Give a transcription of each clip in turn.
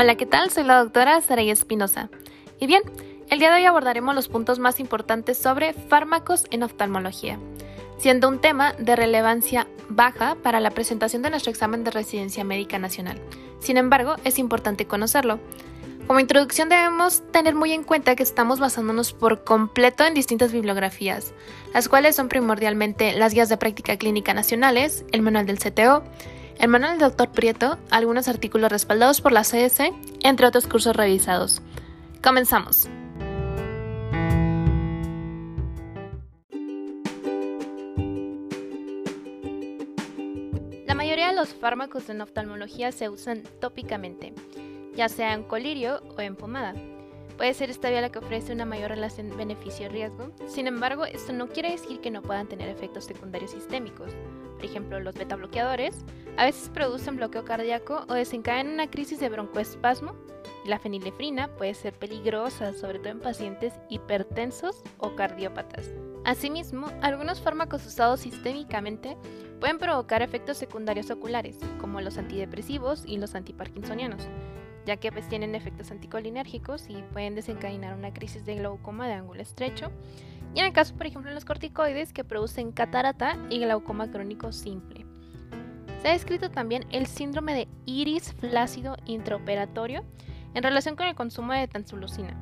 Hola, ¿qué tal? Soy la doctora Saray Espinosa. Y bien, el día de hoy abordaremos los puntos más importantes sobre fármacos en oftalmología, siendo un tema de relevancia baja para la presentación de nuestro examen de residencia médica nacional. Sin embargo, es importante conocerlo. Como introducción debemos tener muy en cuenta que estamos basándonos por completo en distintas bibliografías, las cuales son primordialmente las guías de práctica clínica nacionales, el manual del CTO, manual del Dr. Prieto, algunos artículos respaldados por la CS, entre otros cursos revisados. Comenzamos. La mayoría de los fármacos en oftalmología se usan tópicamente, ya sea en colirio o en pomada. Puede ser esta vía la que ofrece una mayor relación beneficio-riesgo, sin embargo, esto no quiere decir que no puedan tener efectos secundarios sistémicos. Por ejemplo, los betabloqueadores a veces producen bloqueo cardíaco o desencadenan una crisis de broncoespasmo. La fenilefrina puede ser peligrosa, sobre todo en pacientes hipertensos o cardiópatas. Asimismo, algunos fármacos usados sistémicamente pueden provocar efectos secundarios oculares, como los antidepresivos y los antiparkinsonianos, ya que pues, tienen efectos anticolinérgicos y pueden desencadenar una crisis de glaucoma de ángulo estrecho. Y en el caso, por ejemplo, de los corticoides que producen catarata y glaucoma crónico simple. Se ha descrito también el síndrome de iris flácido intraoperatorio en relación con el consumo de tamsulusina.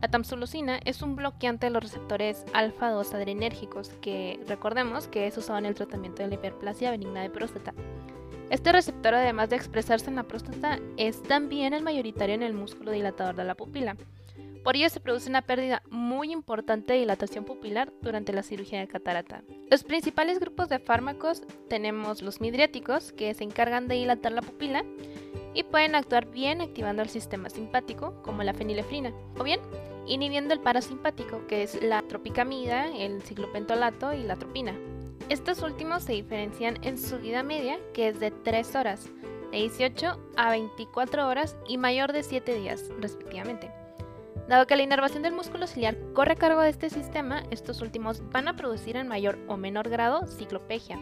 La tamsulusina es un bloqueante de los receptores alfa-2 adrenérgicos que recordemos que es usado en el tratamiento de la hiperplasia benigna de próstata. Este receptor, además de expresarse en la próstata, es también el mayoritario en el músculo dilatador de la pupila. Por ello se produce una pérdida muy importante de dilatación pupilar durante la cirugía de catarata. Los principales grupos de fármacos tenemos los midriáticos, que se encargan de dilatar la pupila y pueden actuar bien activando el sistema simpático, como la fenilefrina, o bien inhibiendo el parasimpático, que es la tropicamida, el ciclopentolato y la tropina. Estos últimos se diferencian en su vida media, que es de 3 horas, de 18 a 24 horas y mayor de 7 días, respectivamente. Dado que la inervación del músculo ciliar corre a cargo de este sistema, estos últimos van a producir en mayor o menor grado ciclopegia.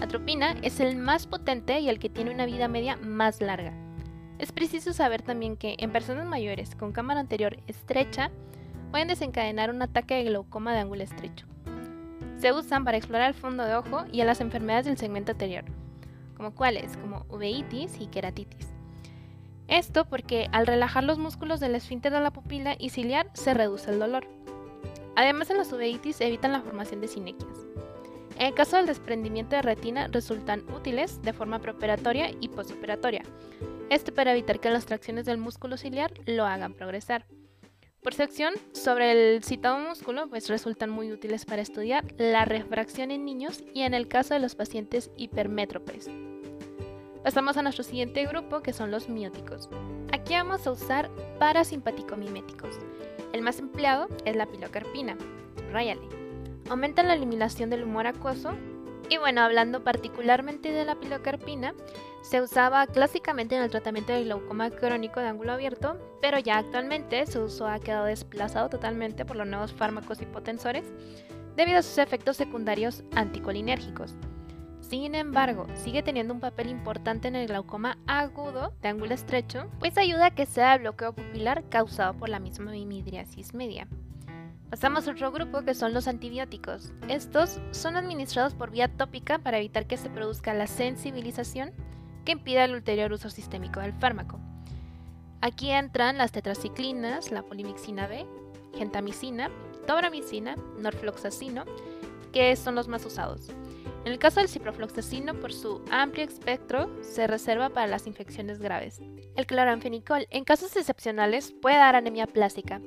La tropina es el más potente y el que tiene una vida media más larga. Es preciso saber también que en personas mayores con cámara anterior estrecha pueden desencadenar un ataque de glaucoma de ángulo estrecho. Se usan para explorar el fondo de ojo y a las enfermedades del segmento anterior, como cuáles, como uveitis y queratitis. Esto porque al relajar los músculos del esfínter de la pupila y ciliar se reduce el dolor. Además en las uveitis evitan la formación de sinequias. En el caso del desprendimiento de retina resultan útiles de forma preoperatoria y postoperatoria. Esto para evitar que las tracciones del músculo ciliar lo hagan progresar. Por su acción sobre el citado músculo, pues resultan muy útiles para estudiar la refracción en niños y en el caso de los pacientes hipermétropes. Pasamos a nuestro siguiente grupo que son los mióticos. Aquí vamos a usar parasimpático-miméticos. El más empleado es la pilocarpina, Rayale. Aumenta la eliminación del humor acuoso y bueno, hablando particularmente de la pilocarpina, se usaba clásicamente en el tratamiento del glaucoma crónico de ángulo abierto, pero ya actualmente su uso ha quedado desplazado totalmente por los nuevos fármacos hipotensores debido a sus efectos secundarios anticolinérgicos. Sin embargo, sigue teniendo un papel importante en el glaucoma agudo de ángulo estrecho, pues ayuda a que sea el bloqueo pupilar causado por la misma midriasis media. Pasamos a otro grupo que son los antibióticos. Estos son administrados por vía tópica para evitar que se produzca la sensibilización que impida el ulterior uso sistémico del fármaco. Aquí entran las tetraciclinas, la polimixina B, gentamicina, tobramicina, norfloxacino, que son los más usados. En el caso del ciprofloxacino, por su amplio espectro, se reserva para las infecciones graves. El cloranfenicol, en casos excepcionales, puede dar anemia plástica,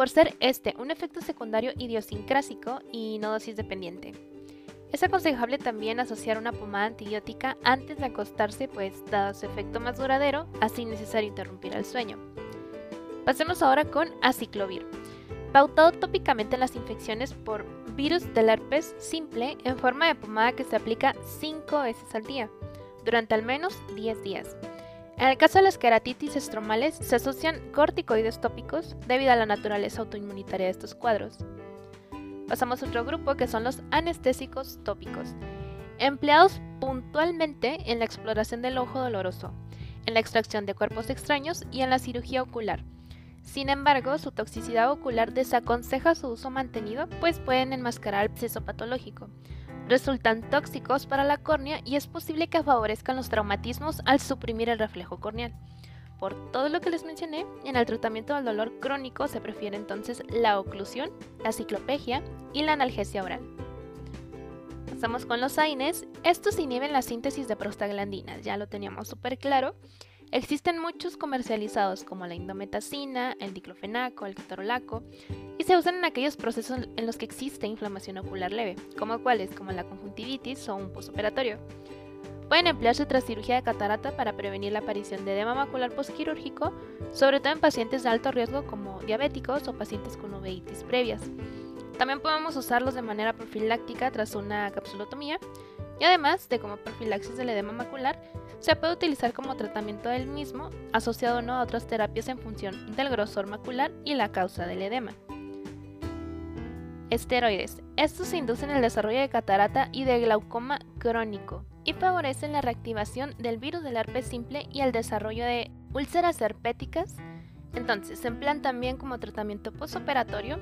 por ser este un efecto secundario idiosincrásico y no dosis dependiente. Es aconsejable también asociar una pomada antibiótica antes de acostarse, pues dado su efecto más duradero, así necesario interrumpir el sueño. Pasemos ahora con aciclovir pautado tópicamente en las infecciones por virus del herpes simple en forma de pomada que se aplica 5 veces al día, durante al menos 10 días. En el caso de las queratitis estromales, se asocian corticoides tópicos debido a la naturaleza autoinmunitaria de estos cuadros. Pasamos a otro grupo que son los anestésicos tópicos, empleados puntualmente en la exploración del ojo doloroso, en la extracción de cuerpos extraños y en la cirugía ocular. Sin embargo, su toxicidad ocular desaconseja su uso mantenido, pues pueden enmascarar el proceso patológico. Resultan tóxicos para la córnea y es posible que favorezcan los traumatismos al suprimir el reflejo corneal. Por todo lo que les mencioné, en el tratamiento del dolor crónico se prefiere entonces la oclusión, la ciclopegia y la analgesia oral. Pasamos con los AINES. Estos inhiben la síntesis de prostaglandinas, ya lo teníamos súper claro. Existen muchos comercializados como la indometacina, el diclofenaco, el ketorolaco y se usan en aquellos procesos en los que existe inflamación ocular leve, como cuáles, como la conjuntivitis o un posoperatorio. Pueden emplearse tras cirugía de catarata para prevenir la aparición de edema macular postquirúrgico, sobre todo en pacientes de alto riesgo como diabéticos o pacientes con uveitis previas. También podemos usarlos de manera profiláctica tras una capsulotomía y además de como profilaxis del edema macular, se puede utilizar como tratamiento del mismo, asociado no a otras terapias en función del grosor macular y la causa del edema. Esteroides. Estos inducen el desarrollo de catarata y de glaucoma crónico y favorecen la reactivación del virus del herpes simple y el desarrollo de úlceras herpéticas. Entonces, se emplean también como tratamiento postoperatorio,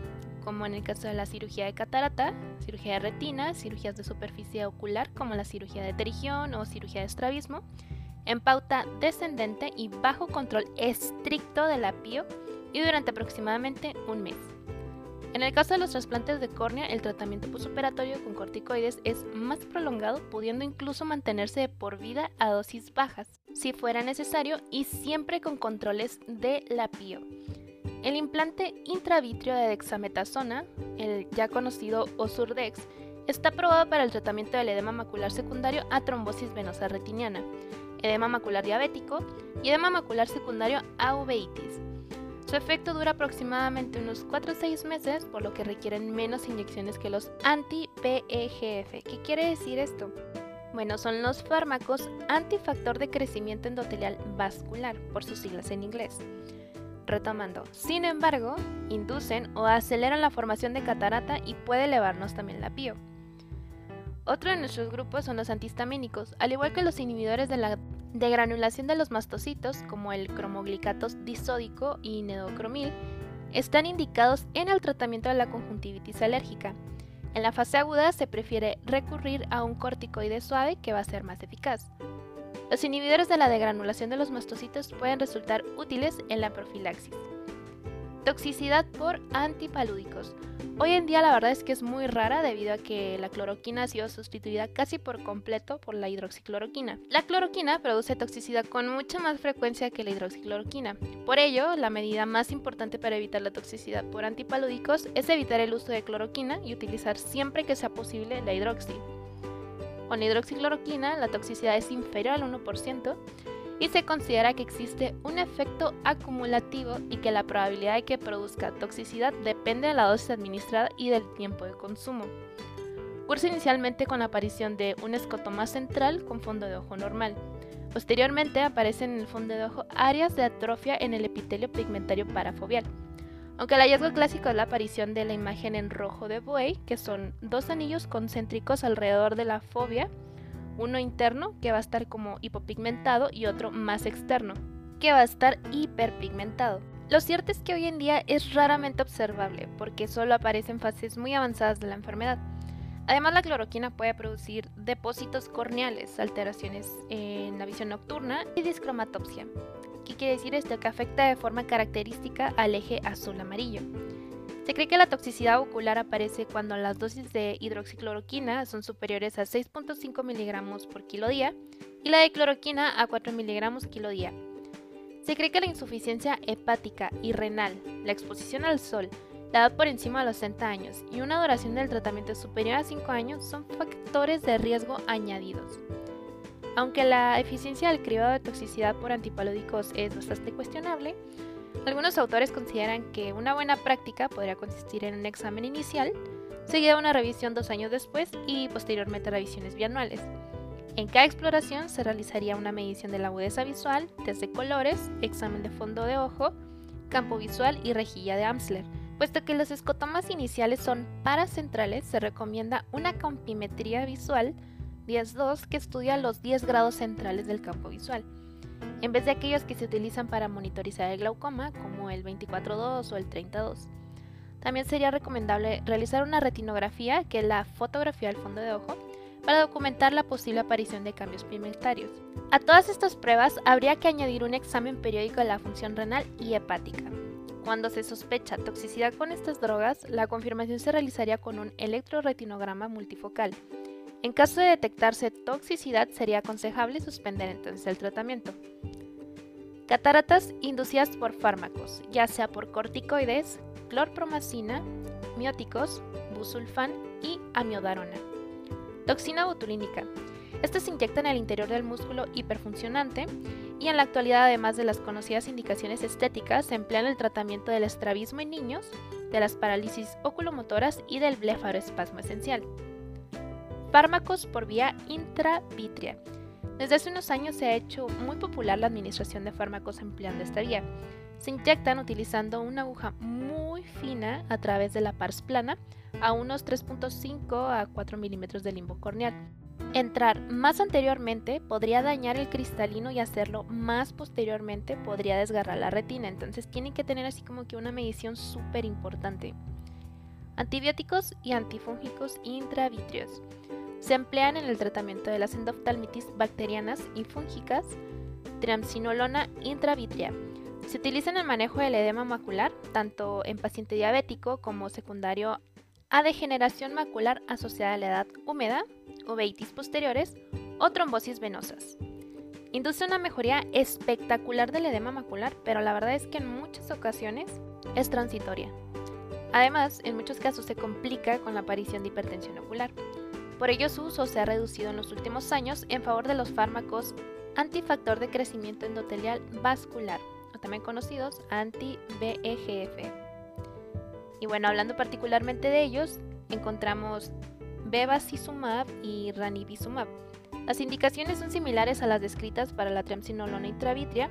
como en el caso de la cirugía de catarata, cirugía de retina, cirugías de superficie ocular como la cirugía de terigión o cirugía de estrabismo, en pauta descendente y bajo control estricto del apio y durante aproximadamente un mes. En el caso de los trasplantes de córnea, el tratamiento postoperatorio con corticoides es más prolongado, pudiendo incluso mantenerse por vida a dosis bajas, si fuera necesario, y siempre con controles de lapio. El implante intravitrio de dexametasona, el ya conocido Osurdex, está aprobado para el tratamiento del edema macular secundario a trombosis venosa retiniana, edema macular diabético y edema macular secundario a uveitis. Su efecto dura aproximadamente unos 4 o 6 meses, por lo que requieren menos inyecciones que los anti-PEGF. ¿Qué quiere decir esto? Bueno, son los fármacos antifactor de crecimiento endotelial vascular, por sus siglas en inglés. Retomando, sin embargo, inducen o aceleran la formación de catarata y puede elevarnos también la pío. Otro de nuestros grupos son los antihistamínicos, al igual que los inhibidores de la granulación de los mastocitos, como el cromoglicatos disódico y nedocromil, están indicados en el tratamiento de la conjuntivitis alérgica. En la fase aguda se prefiere recurrir a un corticoide suave que va a ser más eficaz. Los inhibidores de la degranulación de los mastocitos pueden resultar útiles en la profilaxis. Toxicidad por antipalúdicos. Hoy en día la verdad es que es muy rara debido a que la cloroquina ha sido sustituida casi por completo por la hidroxicloroquina. La cloroquina produce toxicidad con mucha más frecuencia que la hidroxicloroquina. Por ello, la medida más importante para evitar la toxicidad por antipalúdicos es evitar el uso de cloroquina y utilizar siempre que sea posible la hidroxi. Con hidroxicloroquina la toxicidad es inferior al 1%, y se considera que existe un efecto acumulativo y que la probabilidad de que produzca toxicidad depende de la dosis administrada y del tiempo de consumo. Cursa inicialmente con aparición de un escotoma central con fondo de ojo normal. Posteriormente aparecen en el fondo de ojo áreas de atrofia en el epitelio pigmentario parafobial. Aunque el hallazgo clásico es la aparición de la imagen en rojo de Buey, que son dos anillos concéntricos alrededor de la fobia, uno interno que va a estar como hipopigmentado y otro más externo que va a estar hiperpigmentado. Lo cierto es que hoy en día es raramente observable porque solo aparece en fases muy avanzadas de la enfermedad. Además, la cloroquina puede producir depósitos corneales, alteraciones en la visión nocturna y discromatopsia. ¿Qué quiere decir esto? Que afecta de forma característica al eje azul-amarillo. Se cree que la toxicidad ocular aparece cuando las dosis de hidroxicloroquina son superiores a 6.5 miligramos por kilo día y la de cloroquina a 4 miligramos kilo día. Se cree que la insuficiencia hepática y renal, la exposición al sol, la edad por encima de los 60 años y una duración del tratamiento superior a 5 años son factores de riesgo añadidos. Aunque la eficiencia del cribado de toxicidad por antipalódicos es bastante cuestionable, algunos autores consideran que una buena práctica podría consistir en un examen inicial, seguida de una revisión dos años después y posteriormente revisiones bianuales. En cada exploración se realizaría una medición de la agudeza visual, test de colores, examen de fondo de ojo, campo visual y rejilla de Amsler. Puesto que los escotomas iniciales son paracentrales, se recomienda una campimetría visual 10-2 que estudia los 10 grados centrales del campo visual. en vez de aquellos que se utilizan para monitorizar el glaucoma, como el 24-2 o el 30-2. También sería recomendable realizar una retinografía, que es la fotografía del fondo de ojo, para documentar la posible aparición de cambios pigmentarios. A todas estas pruebas habría que añadir un examen periódico de la función renal y hepática. Cuando se sospecha toxicidad con estas drogas, la confirmación se realizaría con un electroretinograma multifocal. En caso de detectarse toxicidad, sería aconsejable suspender entonces el tratamiento. Cataratas inducidas por fármacos, ya sea por corticoides, clorpromacina, mióticos, busulfán y amiodarona. Toxina botulínica. Esta se inyecta en el interior del músculo hiperfuncionante y en la actualidad, además de las conocidas indicaciones estéticas, se emplea en el tratamiento del estrabismo en niños, de las parálisis oculomotoras y del blefaroespasmo esencial. Fármacos por vía intravítrea. Desde hace unos años se ha hecho muy popular la administración de fármacos empleando esta vía. Se inyectan utilizando una aguja muy fina a través de la pars plana a unos 3.5 a 4 milímetros del limbo corneal. Entrar más anteriormente podría dañar el cristalino y hacerlo más posteriormente podría desgarrar la retina. Entonces tienen que tener así como que una medición súper importante. Antibióticos y antifúngicos intravítreos. Se emplean en el tratamiento de las endoftalmitis bacterianas y fúngicas, triamcinolona intravítrea. Se utiliza en el manejo del edema macular, tanto en paciente diabético como secundario a degeneración macular asociada a la edad húmeda, uveitis posteriores o trombosis venosas. Induce una mejoría espectacular del edema macular, pero la verdad es que en muchas ocasiones es transitoria. Además, en muchos casos se complica con la aparición de hipertensión ocular. Por ello su uso se ha reducido en los últimos años en favor de los fármacos antifactor de crecimiento endotelial vascular, o también conocidos anti-BEGF. Y bueno, hablando particularmente de ellos, encontramos bevacizumab y ranibizumab. Las indicaciones son similares a las descritas para la triamcinolona intravítrea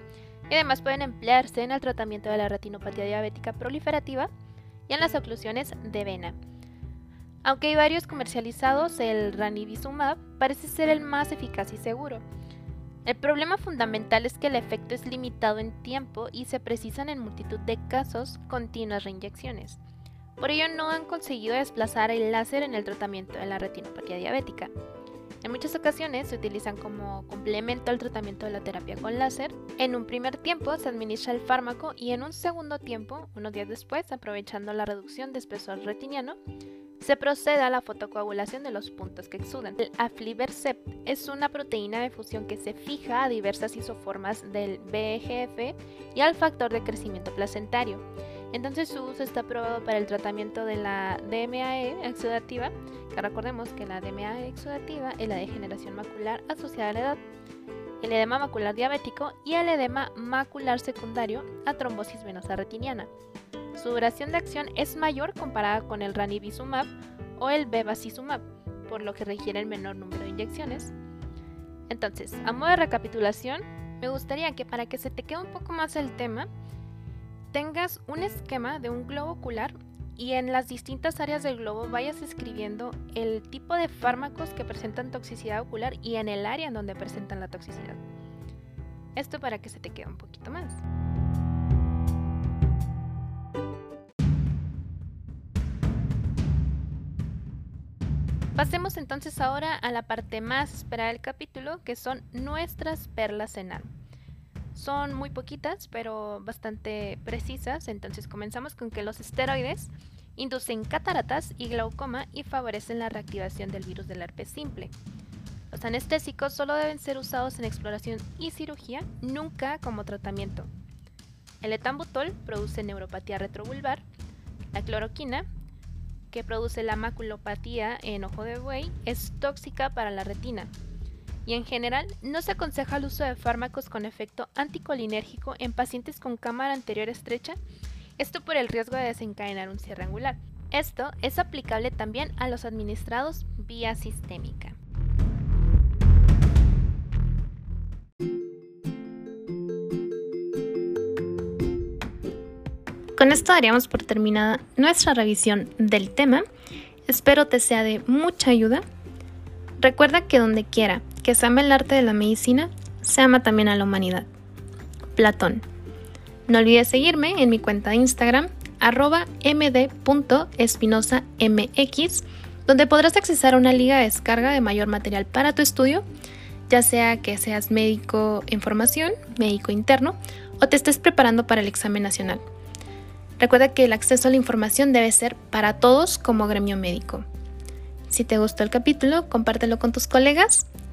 y además pueden emplearse en el tratamiento de la retinopatía diabética proliferativa y en las oclusiones de vena. Aunque hay varios comercializados, el ranibizumab parece ser el más eficaz y seguro. El problema fundamental es que el efecto es limitado en tiempo y se precisan en multitud de casos continuas reinyecciones. Por ello no han conseguido desplazar el láser en el tratamiento de la retinopatía diabética. En muchas ocasiones se utilizan como complemento al tratamiento de la terapia con láser. En un primer tiempo se administra el fármaco y en un segundo tiempo, unos días después, aprovechando la reducción de espesor retiniano, se procede a la fotocoagulación de los puntos que exudan. El aflibercept es una proteína de fusión que se fija a diversas isoformas del BGF y al factor de crecimiento placentario. Entonces su uso está aprobado para el tratamiento de la DMAE exudativa, que recordemos que la DMAE exudativa es la degeneración macular asociada a la edad, el edema macular diabético y el edema macular secundario a trombosis venosa retiniana. Su duración de acción es mayor comparada con el ranibizumab o el bevacizumab, por lo que requiere el menor número de inyecciones. Entonces, a modo de recapitulación, me gustaría que para que se te quede un poco más el tema, tengas un esquema de un globo ocular y en las distintas áreas del globo vayas escribiendo el tipo de fármacos que presentan toxicidad ocular y en el área en donde presentan la toxicidad. Esto para que se te quede un poquito más. Pasemos entonces ahora a la parte más esperada del capítulo, que son nuestras perlas en Son muy poquitas, pero bastante precisas, entonces comenzamos con que los esteroides inducen cataratas y glaucoma y favorecen la reactivación del virus del herpes simple. Los anestésicos solo deben ser usados en exploración y cirugía, nunca como tratamiento. El etambutol produce neuropatía retrovulvar, la cloroquina que produce la maculopatía en ojo de buey es tóxica para la retina. Y en general no se aconseja el uso de fármacos con efecto anticolinérgico en pacientes con cámara anterior estrecha, esto por el riesgo de desencadenar un cierre angular. Esto es aplicable también a los administrados vía sistémica. Con esto daríamos por terminada nuestra revisión del tema. Espero te sea de mucha ayuda. Recuerda que donde quiera que se ame el arte de la medicina, se ama también a la humanidad. Platón. No olvides seguirme en mi cuenta de Instagram, arroba md.espinosamx, donde podrás accesar a una liga de descarga de mayor material para tu estudio, ya sea que seas médico en formación, médico interno, o te estés preparando para el examen nacional. Recuerda que el acceso a la información debe ser para todos como gremio médico. Si te gustó el capítulo, compártelo con tus colegas